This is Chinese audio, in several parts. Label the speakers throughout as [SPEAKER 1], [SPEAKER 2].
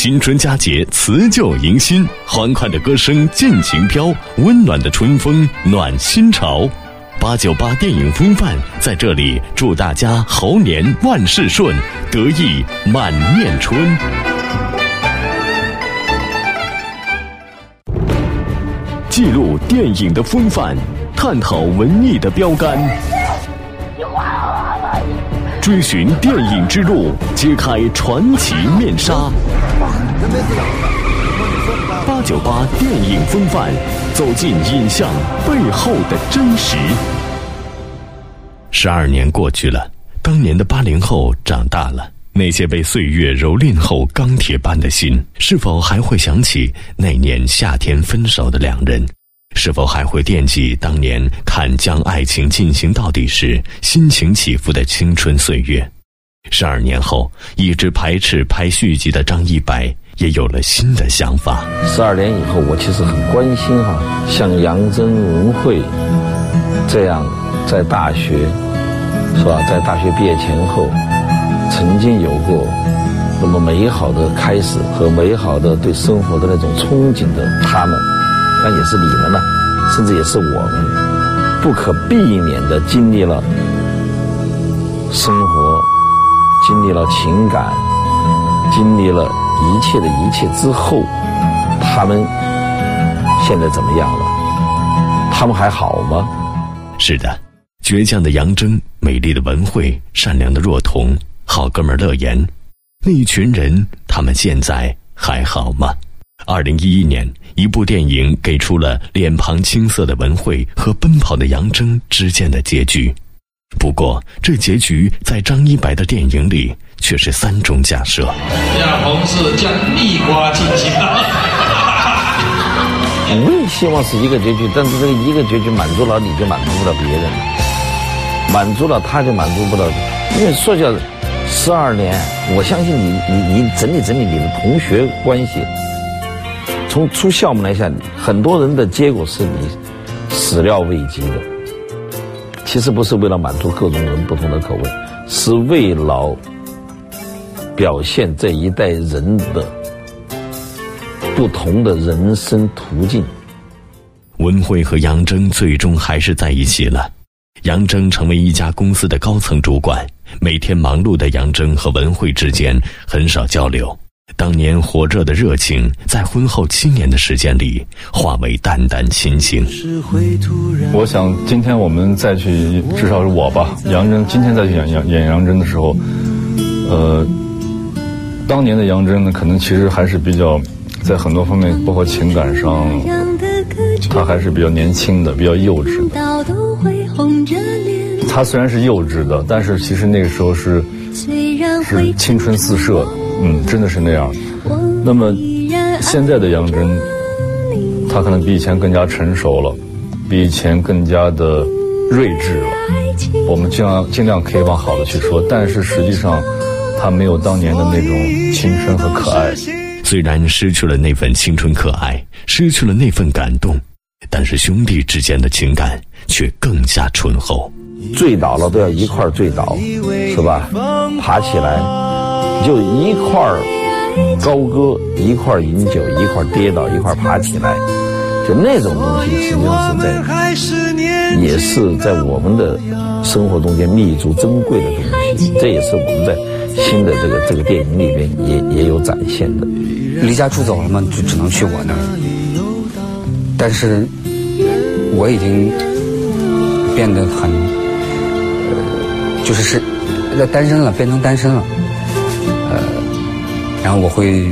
[SPEAKER 1] 新春佳节辞旧迎新，欢快的歌声尽情飘，温暖的春风暖心潮。八九八电影风范在这里祝大家猴年万事顺，得意满面春。记录电影的风范，探讨文艺的标杆，追寻电影之路，揭开传奇面纱。八九八电影风范，走进影像背后的真实。十二年过去了，当年的八零后长大了，那些被岁月蹂躏后钢铁般的心，是否还会想起那年夏天分手的两人？是否还会惦记当年看《将爱情进行到底》时心情起伏的青春岁月？十二年后，一直排斥拍续集的张一白也有了新的想法。
[SPEAKER 2] 十二年以后，我其实很关心哈，像杨真、文慧这样在大学是吧，在大学毕业前后曾经有过那么美好的开始和美好的对生活的那种憧憬的他们，那也是你们呢，甚至也是我们，不可避免的经历了生活。经历了情感，经历了一切的一切之后，他们现在怎么样了？他们还好吗？
[SPEAKER 1] 是的，倔强的杨铮，美丽的文慧，善良的若彤，好哥们乐言，那一群人，他们现在还好吗？二零一一年，一部电影给出了脸庞青涩的文慧和奔跑的杨铮之间的结局。不过，这结局在张一白的电影里却是三种假设。
[SPEAKER 3] 亚鹏是将蜜瓜进行。
[SPEAKER 2] 我也希望是一个结局，但是这个一个结局满足了你就满足不了别人，满足了他就满足不了。因为说叫十二年，我相信你你你整理整理你的同学关系，从出校门来讲，很多人的结果是你始料未及的。其实不是为了满足各种人不同的口味，是为了表现这一代人的不同的人生途径。
[SPEAKER 1] 文慧和杨铮最终还是在一起了。杨铮成为一家公司的高层主管，每天忙碌的杨铮和文慧之间很少交流。当年火热的热情，在婚后七年的时间里化为淡淡亲情。
[SPEAKER 4] 我想，今天我们再去，至少是我吧，杨真，今天再去演杨演杨真的时候，呃，当年的杨真呢，可能其实还是比较，在很多方面，包括情感上，他还是比较年轻的，比较幼稚的。他虽然是幼稚的，但是其实那个时候是是青春四射。嗯，真的是那样。那么，现在的杨真，他可能比以前更加成熟了，比以前更加的睿智了。我们尽量尽量可以往好的去说，但是实际上，他没有当年的那种青春和可爱。
[SPEAKER 1] 虽然失去了那份青春可爱，失去了那份感动，但是兄弟之间的情感却更加醇厚。
[SPEAKER 2] 醉倒了都要一块儿醉倒，是吧？爬起来。就一块儿高歌，一块儿饮酒，一块儿跌倒，一块儿爬起来，就那种东西，实际上是在，也是在我们的生活中间弥足珍贵的东西。这也是我们在新的这个这个电影里面也也有展现的。
[SPEAKER 5] 离家出走了嘛，就只能去我那儿。但是我已经变得很，呃，就是是单身了，变成单身了。呃然后我会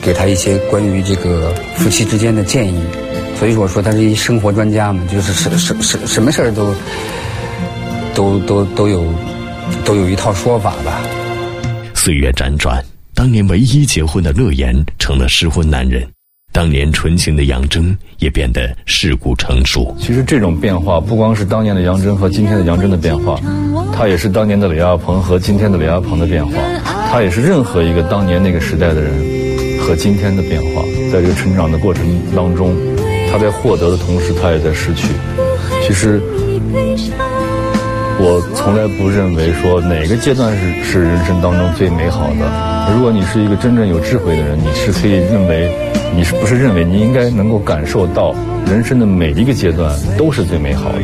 [SPEAKER 5] 给他一些关于这个夫妻之间的建议，所以我说他是一生活专家嘛，就是什什什什么事儿都都都都有都有一套说法吧。
[SPEAKER 1] 岁月辗转，当年唯一结婚的乐言成了失婚男人，当年纯情的杨铮也变得世故成熟。
[SPEAKER 4] 其实这种变化不光是当年的杨铮和今天的杨铮的变化，他也是当年的李亚鹏和今天的李亚鹏的变化。他也是任何一个当年那个时代的人和今天的变化，在这个成长的过程当中，他在获得的同时，他也在失去。其实，我从来不认为说哪个阶段是是人生当中最美好的。如果你是一个真正有智慧的人，你是可以认为，你是不是认为你应该能够感受到人生的每一个阶段都是最美好的？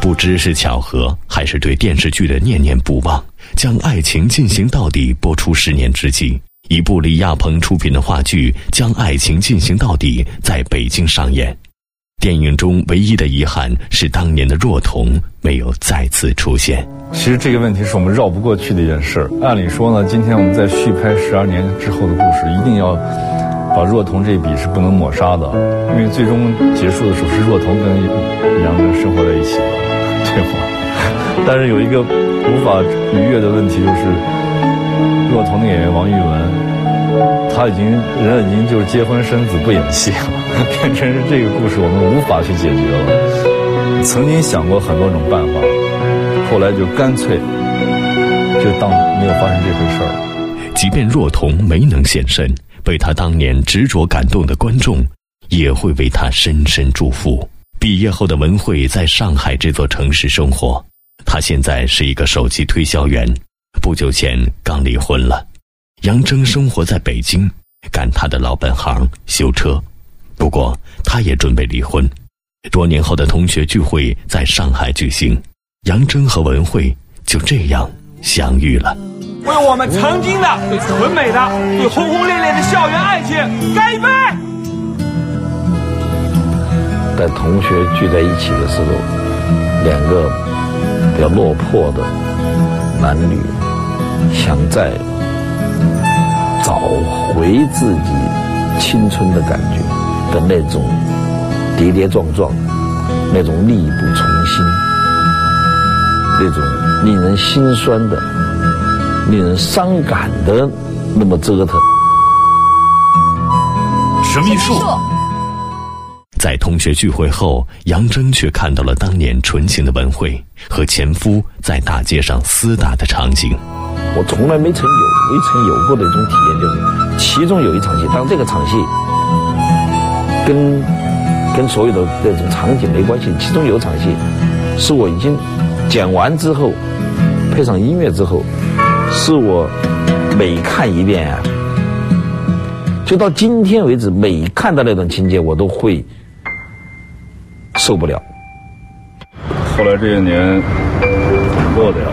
[SPEAKER 1] 不知是巧合，还是对电视剧的念念不忘，将《爱情进行到底》播出十年之际，一部李亚鹏出品的话剧《将爱情进行到底》在北京上演。电影中唯一的遗憾是，当年的若彤没有再次出现。
[SPEAKER 4] 其实这个问题是我们绕不过去的一件事。按理说呢，今天我们在续拍十二年之后的故事，一定要把若彤这一笔是不能抹杀的，因为最终结束的时候是若彤跟杨真生活在一起的，对吗？但是有一个无法逾越的问题，就是若彤的演员王玉文。他已经人已经就是结婚生子不演戏了，变成是这个故事我们无法去解决了。曾经想过很多种办法，后来就干脆就当没有发生这回事儿。
[SPEAKER 1] 即便若彤没能现身，被他当年执着感动的观众也会为他深深祝福。毕业后的文慧在上海这座城市生活，他现在是一个手机推销员，不久前刚离婚了。杨铮生活在北京，干他的老本行修车。不过，他也准备离婚。多年后的同学聚会在上海举行，杨铮和文慧就这样相遇了。
[SPEAKER 6] 为我们曾经的最纯美的、最轰轰烈烈的校园爱情干一杯！
[SPEAKER 2] 在同学聚在一起的时候，两个比较落魄的男女，想在。找回自己青春的感觉的那种跌跌撞撞，那种力不从心，那种令人心酸的、令人伤感的那么折腾。
[SPEAKER 1] 神秘树，在同学聚会后，杨铮却看到了当年纯情的文慧和前夫在大街上厮打的场景。
[SPEAKER 2] 我从来没曾有、没曾有过的一种体验，就是其中有一场戏，当这个场戏跟跟所有的那种场景没关系，其中有场戏是我已经剪完之后，配上音乐之后，是我每看一遍，就到今天为止，每看到那段情节，我都会受不了。
[SPEAKER 4] 后来这些年过的呀。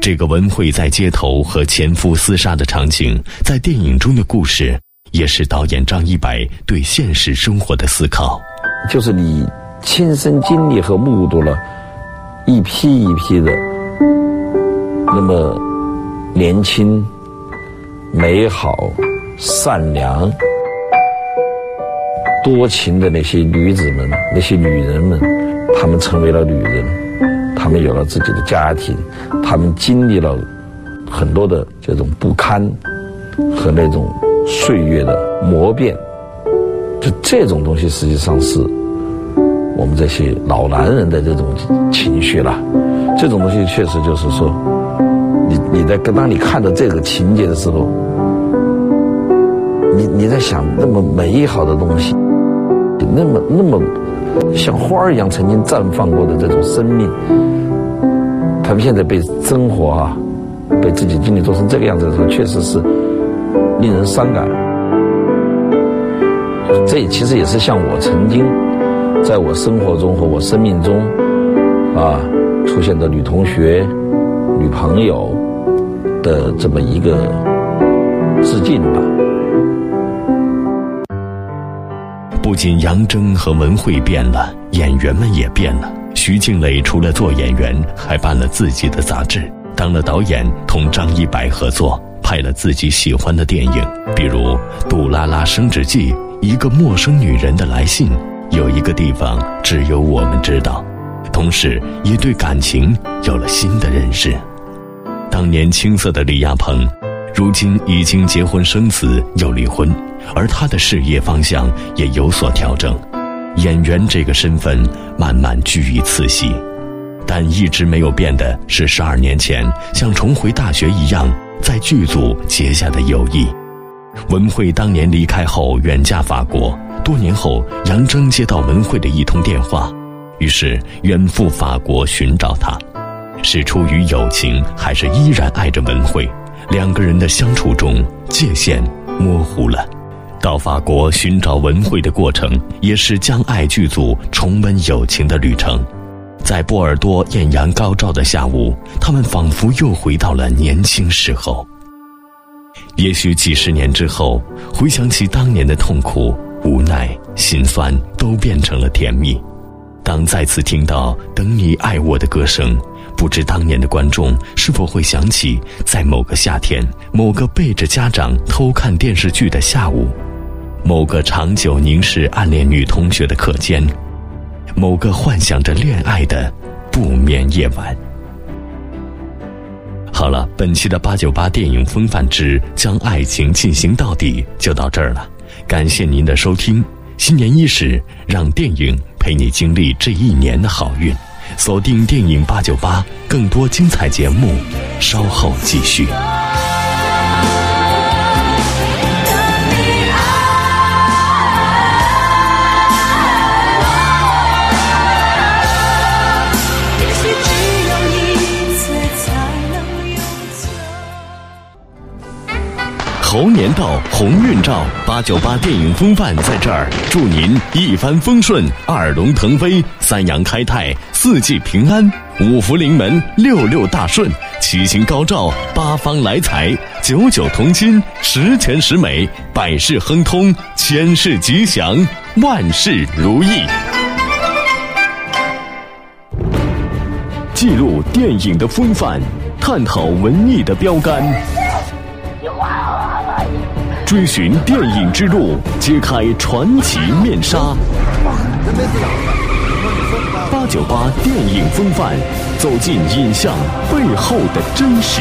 [SPEAKER 1] 这个文慧在街头和前夫厮杀的场景，在电影中的故事，也是导演张一白对现实生活的思考。
[SPEAKER 2] 就是你亲身经历和目睹了一批一批的那么年轻、美好、善良、多情的那些女子们、那些女人们，她们成为了女人。她们有了自己的家庭，她们经历了很多的这种不堪和那种岁月的磨变，就这种东西实际上是我们这些老男人的这种情绪了。这种东西确实就是说，你你在当你看到这个情节的时候，你你在想那么美好的东西，那么那么。像花儿一样曾经绽放过的这种生命，他们现在被生活啊，被自己经历做成这个样子的时候，确实是令人伤感。这其实也是像我曾经在我生活中和我生命中啊出现的女同学、女朋友的这么一个致敬吧。
[SPEAKER 1] 不仅杨铮和文慧变了，演员们也变了。徐静蕾除了做演员，还办了自己的杂志，当了导演，同张一白合作拍了自己喜欢的电影，比如《杜拉拉升职记》《一个陌生女人的来信》《有一个地方只有我们知道》，同时也对感情有了新的认识。当年青涩的李亚鹏。如今已经结婚生子又离婚，而他的事业方向也有所调整，演员这个身份慢慢居于次席，但一直没有变的是十二年前像重回大学一样在剧组结下的友谊。文慧当年离开后远嫁法国，多年后杨铮接到文慧的一通电话，于是远赴法国寻找她。是出于友情，还是依然爱着文慧？两个人的相处中，界限模糊了。到法国寻找文慧的过程，也是将爱剧组重温友情的旅程。在波尔多艳阳高照的下午，他们仿佛又回到了年轻时候。也许几十年之后，回想起当年的痛苦、无奈、心酸，都变成了甜蜜。当再次听到“等你爱我”的歌声，不知当年的观众是否会想起，在某个夏天，某个背着家长偷看电视剧的下午，某个长久凝视暗恋女同学的课间，某个幻想着恋爱的不眠夜晚。好了，本期的八九八电影风范之将爱情进行到底就到这儿了，感谢您的收听。新年伊始，让电影陪你经历这一年的好运。锁定电影八九八，更多精彩节目，稍后继续。猴年到，鸿运照，八九八电影风范在这儿，祝您一帆风顺，二龙腾飞，三阳开泰，四季平安，五福临门，六六大顺，七星高照，八方来财，九九同心，十全十美，百事亨通，千事吉祥，万事如意。记录电影的风范，探讨文艺的标杆。追寻电影之路，揭开传奇面纱。八九八电影风范，走进影像背后的真实。